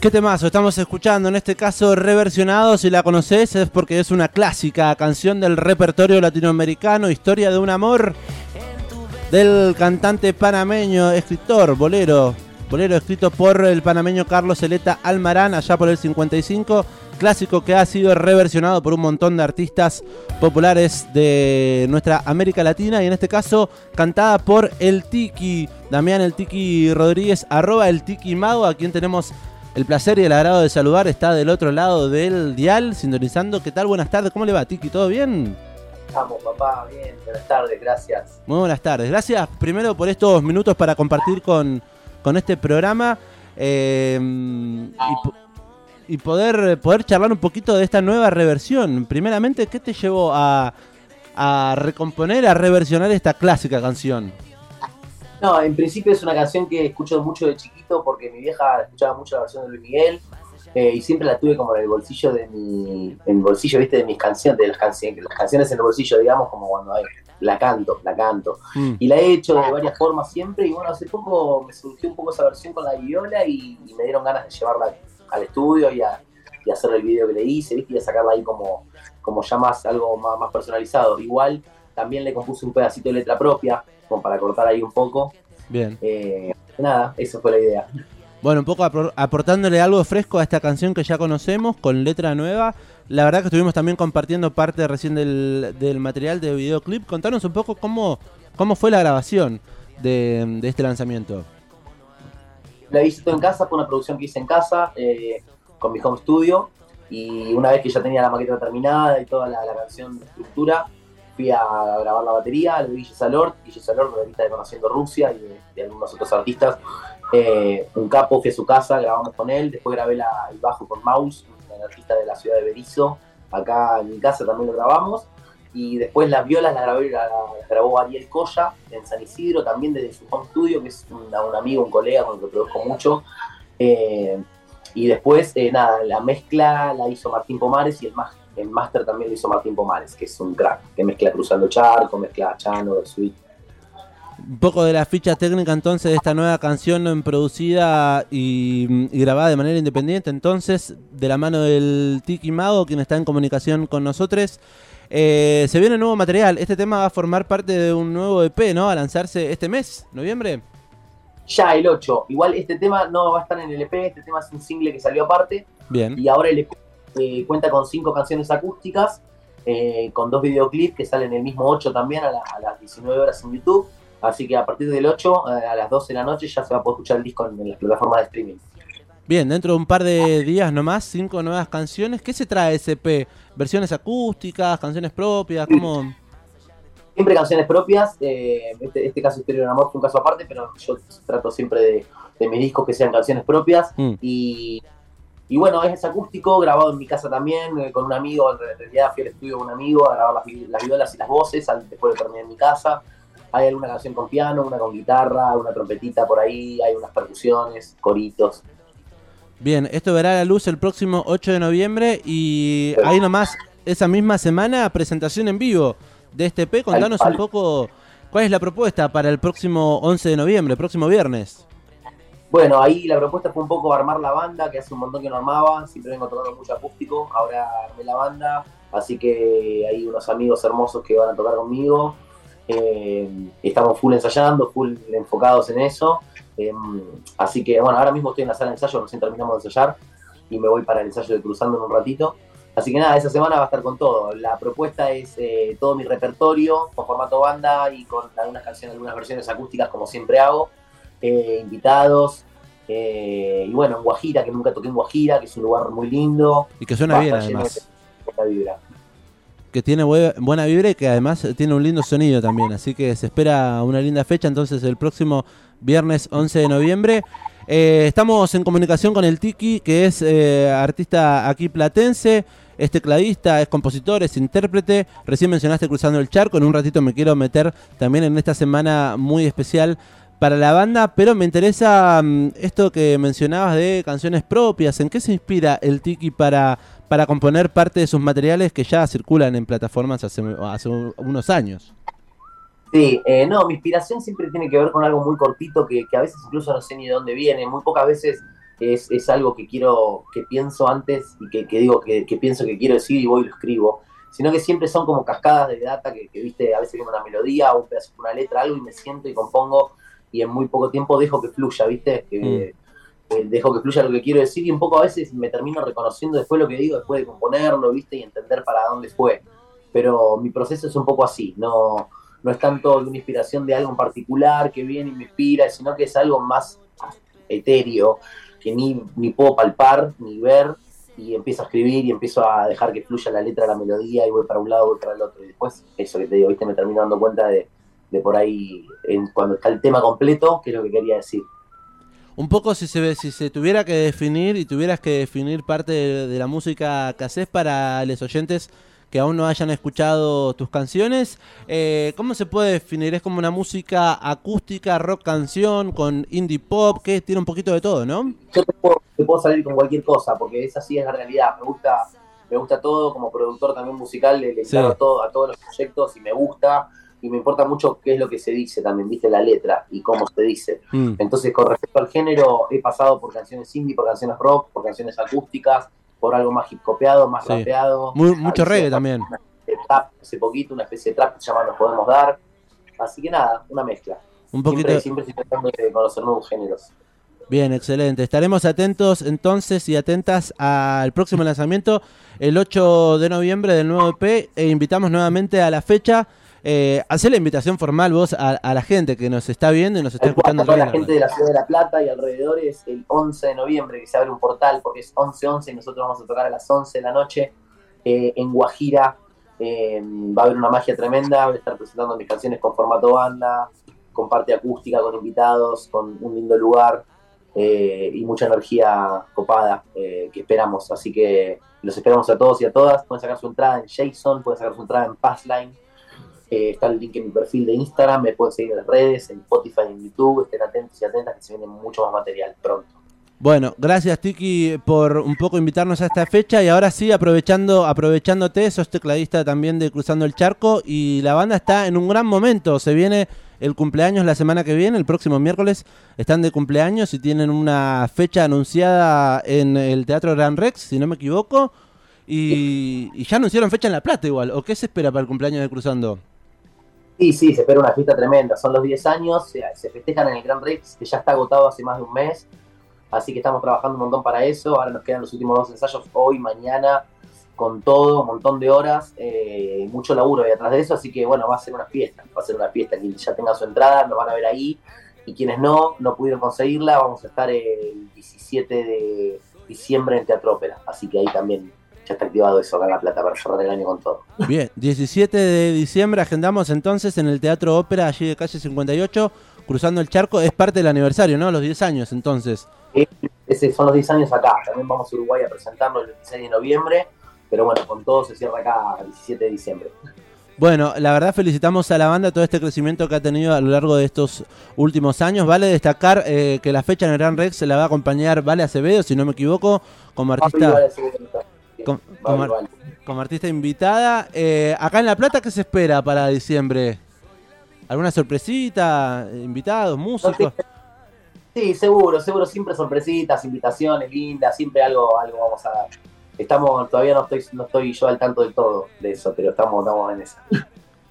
¿Qué temazo estamos escuchando? En este caso reversionado, si la conoces es porque es una clásica canción del repertorio latinoamericano, Historia de un amor, del cantante panameño, escritor, bolero, bolero escrito por el panameño Carlos Celeta Almarán allá por el 55, clásico que ha sido reversionado por un montón de artistas populares de nuestra América Latina y en este caso cantada por el Tiki, Damián el Tiki Rodríguez, arroba el Tiki Mago, a quien tenemos el placer y el agrado de saludar está del otro lado del dial, sintonizando. ¿Qué tal? Buenas tardes, ¿cómo le va, Tiki? ¿Todo bien? Estamos, papá, bien. Buenas tardes, gracias. Muy buenas tardes. Gracias primero por estos minutos para compartir con, con este programa eh, y, y, poder, poder charlar un poquito de esta nueva reversión. Primeramente, ¿qué te llevó a, a recomponer, a reversionar esta clásica canción? No, en principio es una canción que escucho mucho de chiquito porque mi vieja escuchaba mucho la versión de Luis Miguel eh, y siempre la tuve como en el bolsillo de mi, en el bolsillo, viste, de mis canciones, de las canciones, las canciones en el bolsillo, digamos, como cuando hay, la canto, la canto. Mm. Y la he hecho de varias formas siempre y bueno, hace poco me surgió un poco esa versión con la viola y, me dieron ganas de llevarla al estudio y a, y hacer el video que le hice, viste, y a sacarla ahí como, como ya más, algo más, más personalizado. Igual también le compuse un pedacito de letra propia, como para cortar ahí un poco. Bien. Eh, nada, esa fue la idea. Bueno, un poco aportándole algo fresco a esta canción que ya conocemos, con letra nueva. La verdad que estuvimos también compartiendo parte recién del, material de videoclip. Contanos un poco cómo, cómo fue la grabación de, este lanzamiento. La hice todo en casa, fue una producción que hice en casa, eh, con mi home studio. Y una vez que ya tenía la maqueta terminada y toda la, la canción de estructura, fui a grabar la batería, lo Guille Salort, Guille Salort, ahorita de Conociendo Rusia y de, algunos otros artistas. Eh, un capo, fui a su casa, grabamos con él, después grabé el bajo con Maus, un artista de la ciudad de Berizo, acá en mi casa también lo grabamos. Y después las violas las, grabé, las, grabó Ariel Coya en San Isidro, también desde su home studio, que es un, amigo, un colega con el que produzco mucho. Eh, y después, eh, nada, la mezcla la hizo Martín Pomares y el más el máster también lo hizo Martín Pomares, que es un crack, que mezcla Cruzando Charco, mezcla Chano, Sweet. Un poco de la ficha técnica entonces de esta nueva canción producida y, grabada de manera independiente, entonces de la mano del Tiki Mago, quien está en comunicación con nosotros. Eh, se viene nuevo material, este tema va a formar parte de un nuevo EP, ¿no? A lanzarse este mes, noviembre. Ya, el 8. Igual este tema no va a estar en el EP, este tema es un single que salió aparte. Bien. Y ahora el EP eh, cuenta con cinco canciones acústicas, eh, con dos videoclips que salen el mismo 8 también a, las 19 horas en YouTube. Así que a partir del 8 eh, a las 12 de la noche ya se va a poder escuchar el disco en, las plataformas de streaming. Bien, dentro de un par de días nomás, cinco nuevas canciones. ¿Qué se trae SP? ¿Versiones acústicas, canciones propias? ¿Cómo? Siempre canciones propias. este, este, caso Historia de Amor fue un caso aparte, pero yo trato siempre de, de mis discos que sean canciones propias. Mm. Y y bueno, es acústico, grabado en mi casa también, eh, con un amigo, en realidad fui al estudio con un amigo a grabar las, las violas y las voces, después de terminar en mi casa. Hay alguna canción con piano, una con guitarra, una trompetita por ahí, hay unas percusiones, coritos. Bien, esto verá la luz el próximo 8 de noviembre y ahí nomás, esa misma semana, presentación en vivo de este P. Contanos un poco cuál es la propuesta para el próximo 11 de noviembre, próximo viernes. Bueno, ahí la propuesta fue un poco armar la banda, que hace un montón que no armaba, siempre vengo tocando mucho acústico, ahora armé la banda, así que hay unos amigos hermosos que van a tocar conmigo, eh, estamos full ensayando, full enfocados en eso, em, así que bueno, ahora mismo estoy en la sala de ensayo, recién terminamos de ensayar y me voy para el ensayo de Cruzando en un ratito. Así que nada, esa semana va a estar con todo. La propuesta es eh, todo mi repertorio con formato banda y con algunas canciones, algunas versiones acústicas como siempre hago. Eh, invitados. Eh, y bueno, en Guajira, que nunca toqué en Guajira, que es un lugar muy lindo. Y que suena bien además. Que tiene buena vibra y que además tiene un lindo sonido también. Así que se espera una linda fecha. Entonces el próximo viernes 11 de noviembre. Eh, estamos en comunicación con el Tiki, que es artista aquí platense, es tecladista, es compositor, es intérprete. Recién mencionaste Cruzando el Charco, en un ratito me quiero meter también en esta semana muy especial para la banda, pero me interesa mm, esto que mencionabas de canciones propias. ¿En qué se inspira el Tiki para, para componer parte de sus materiales que ya circulan en plataformas hace, unos años? Sí, eh, no, mi inspiración siempre tiene que ver con algo muy cortito que, a veces incluso no sé ni de dónde viene. Muy pocas veces es, es algo que quiero, que pienso antes y que, que digo que, que, pienso que quiero decir y voy y lo escribo, sino que siempre son como cascadas de data que, que viste, a veces viene una melodía o un pedazo una letra, algo y me siento y compongo y en muy poco tiempo dejo que fluya, viste, que, mm. eh, dejo que fluya lo que quiero decir y un poco a veces me termino reconociendo después lo que digo, después de componerlo, viste, y entender para dónde fue. Pero mi proceso es un poco así, no, no es tanto de una inspiración de algo en particular que viene y me inspira, sino que es algo más etéreo, que ni, ni puedo palpar ni ver y empiezo a escribir y empiezo a dejar que fluya la letra, la melodía y voy para un lado, voy para el otro. Y después, eso que te digo, ¿viste? me termino dando cuenta de, de por ahí, en, cuando está el tema completo, qué es lo que quería decir. Un poco si se, si se tuviera que definir y tuvieras que definir parte de, de la música que haces para los oyentes que aún no hayan escuchado tus canciones, eh, ¿cómo se puede definir? ¿Es como una música acústica, rock canción, con indie pop, que tiene un poquito de todo, ¿no? Yo te puedo, te puedo salir con cualquier cosa, porque esa sí es la realidad. Me gusta, me gusta todo, como productor también musical, le, le sí. a, todo, a todos los proyectos y me gusta y me importa mucho qué es lo que se dice también, viste la letra y cómo se dice. Mm. Entonces, con respecto al género, he pasado por canciones indie, por canciones rock, por canciones acústicas, por algo más hip copiado, más sí. rapeado. Muy, mucho reggae también. Trap, hace poquito, una especie de trap que se llama Nos Podemos Dar. Así que nada, una mezcla. Un poquito... siempre, siempre tratando de conocer nuevos géneros. Bien, excelente. Estaremos atentos entonces y atentas al próximo lanzamiento el 8 de noviembre del nuevo EP e invitamos nuevamente a la fecha. Eh, hacer la invitación formal vos a, a, la gente que nos está viendo y nos está escuchando. Para la gente de la ciudad de La Plata y alrededores, el 11 de noviembre que se abre un portal porque es 11-11 y nosotros vamos a tocar a las 11 de la noche eh, en Guajira. Eh, va a haber una magia tremenda, voy a estar presentando mis canciones con formato banda, con parte acústica, con invitados, con un lindo lugar eh, y mucha energía copada que esperamos. Así que los esperamos a todos y a todas. Pueden sacar su entrada en Jason, pueden sacar su entrada en Passline eh, está el link en mi perfil de Instagram, me pueden seguir en las redes, en Spotify, en YouTube, estén atentos y atentas que se viene mucho más material pronto. Bueno, gracias Tiki por un poco invitarnos a esta fecha y ahora sí, aprovechando, aprovechándote, sos tecladista también de Cruzando el Charco y la banda está en un gran momento, se viene el cumpleaños la semana que viene, el próximo miércoles están de cumpleaños y tienen una fecha anunciada en el Teatro Gran Rex, si no me equivoco, y, y ya anunciaron fecha en La Plata igual, ¿o qué se espera para el cumpleaños de Cruzando? Sí, sí, se espera una fiesta tremenda. Son los 10 años, se, festejan en el Gran Rex, que ya está agotado hace más de un mes. Así que estamos trabajando un montón para eso. Ahora nos quedan los últimos dos ensayos, hoy, mañana, con todo, un montón de horas, eh, mucho laburo ahí atrás de eso. Así que bueno, va a ser una fiesta. Va a ser una fiesta. Quien ya tenga su entrada, nos van a ver ahí. Y quienes no, no pudieron conseguirla, vamos a estar el 17 de diciembre en Teatro Ópera. Así que ahí también ya está activado eso acá en La Plata para cerrar el año con todo. Bien, 17 de diciembre agendamos entonces en el Teatro Ópera, allí de calle 58, cruzando el charco. Es parte del aniversario, ¿no? Los 10 años entonces. Sí, ese son los 10 años acá. También vamos a Uruguay a presentarlo el 26 de noviembre. Pero bueno, con todo se cierra acá el 17 de diciembre. Bueno, la verdad felicitamos a la banda todo este crecimiento que ha tenido a lo largo de estos últimos años. Vale destacar eh, que la fecha en el Gran Rex se la va a acompañar Vale Acevedo, si no me equivoco, como artista. Vale como, como, vale. como, artista invitada. Eh, acá en La Plata, ¿qué se espera para diciembre? ¿Alguna sorpresita? ¿Invitados? ¿Músicos? Sí, seguro, seguro. Siempre sorpresitas, invitaciones lindas, siempre algo, algo vamos a dar. Estamos, todavía no estoy, no estoy yo al tanto de todo de eso, pero estamos, estamos en eso.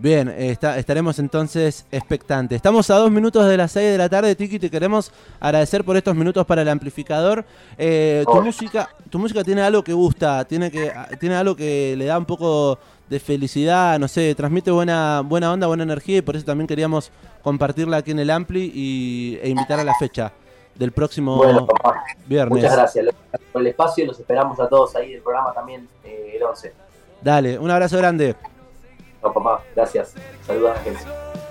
Bien, está, estaremos entonces expectantes. Estamos a dos minutos de las seis de la tarde, Tiki, te queremos agradecer por estos minutos para el amplificador. Eh, tu, oh. música, tu música tiene algo que gusta, tiene, que, tiene algo que le da un poco de felicidad, no sé, transmite buena, buena onda, buena energía y por eso también queríamos compartirla aquí en el Ampli y, e invitar a la fecha del próximo bueno, viernes. Muchas gracias por el espacio, los esperamos a todos ahí del programa también eh, el 11. Dale, un abrazo grande. No, papá, gracias. Saludos a la gente.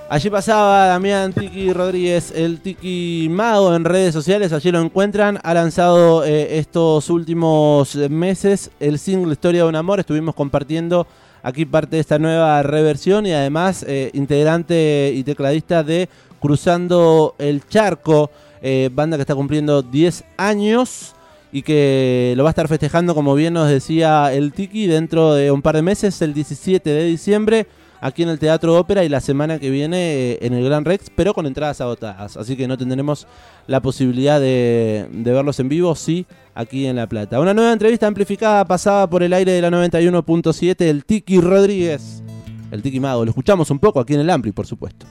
Allí pasaba Damián Tiki Rodríguez, el Tiki Mago en redes sociales, allí lo encuentran. Ha lanzado eh, estos últimos meses el single Historia de un Amor. Estuvimos compartiendo aquí parte de esta nueva reversión y además eh, integrante y tecladista de Cruzando el Charco, eh, banda que está cumpliendo 10 años y que lo va a estar festejando, como bien nos decía el Tiki, dentro de un par de meses, el 17 de diciembre, aquí en el Teatro Ópera y la semana que viene eh, en el Gran Rex, pero con entradas agotadas. Así que no tendremos la posibilidad de, verlos en vivo, sí, aquí en La Plata. Una nueva entrevista amplificada pasada por el aire de la 91.7, el Tiki Rodríguez, el Tiki Mago. Lo escuchamos un poco aquí en el Ampli, por supuesto.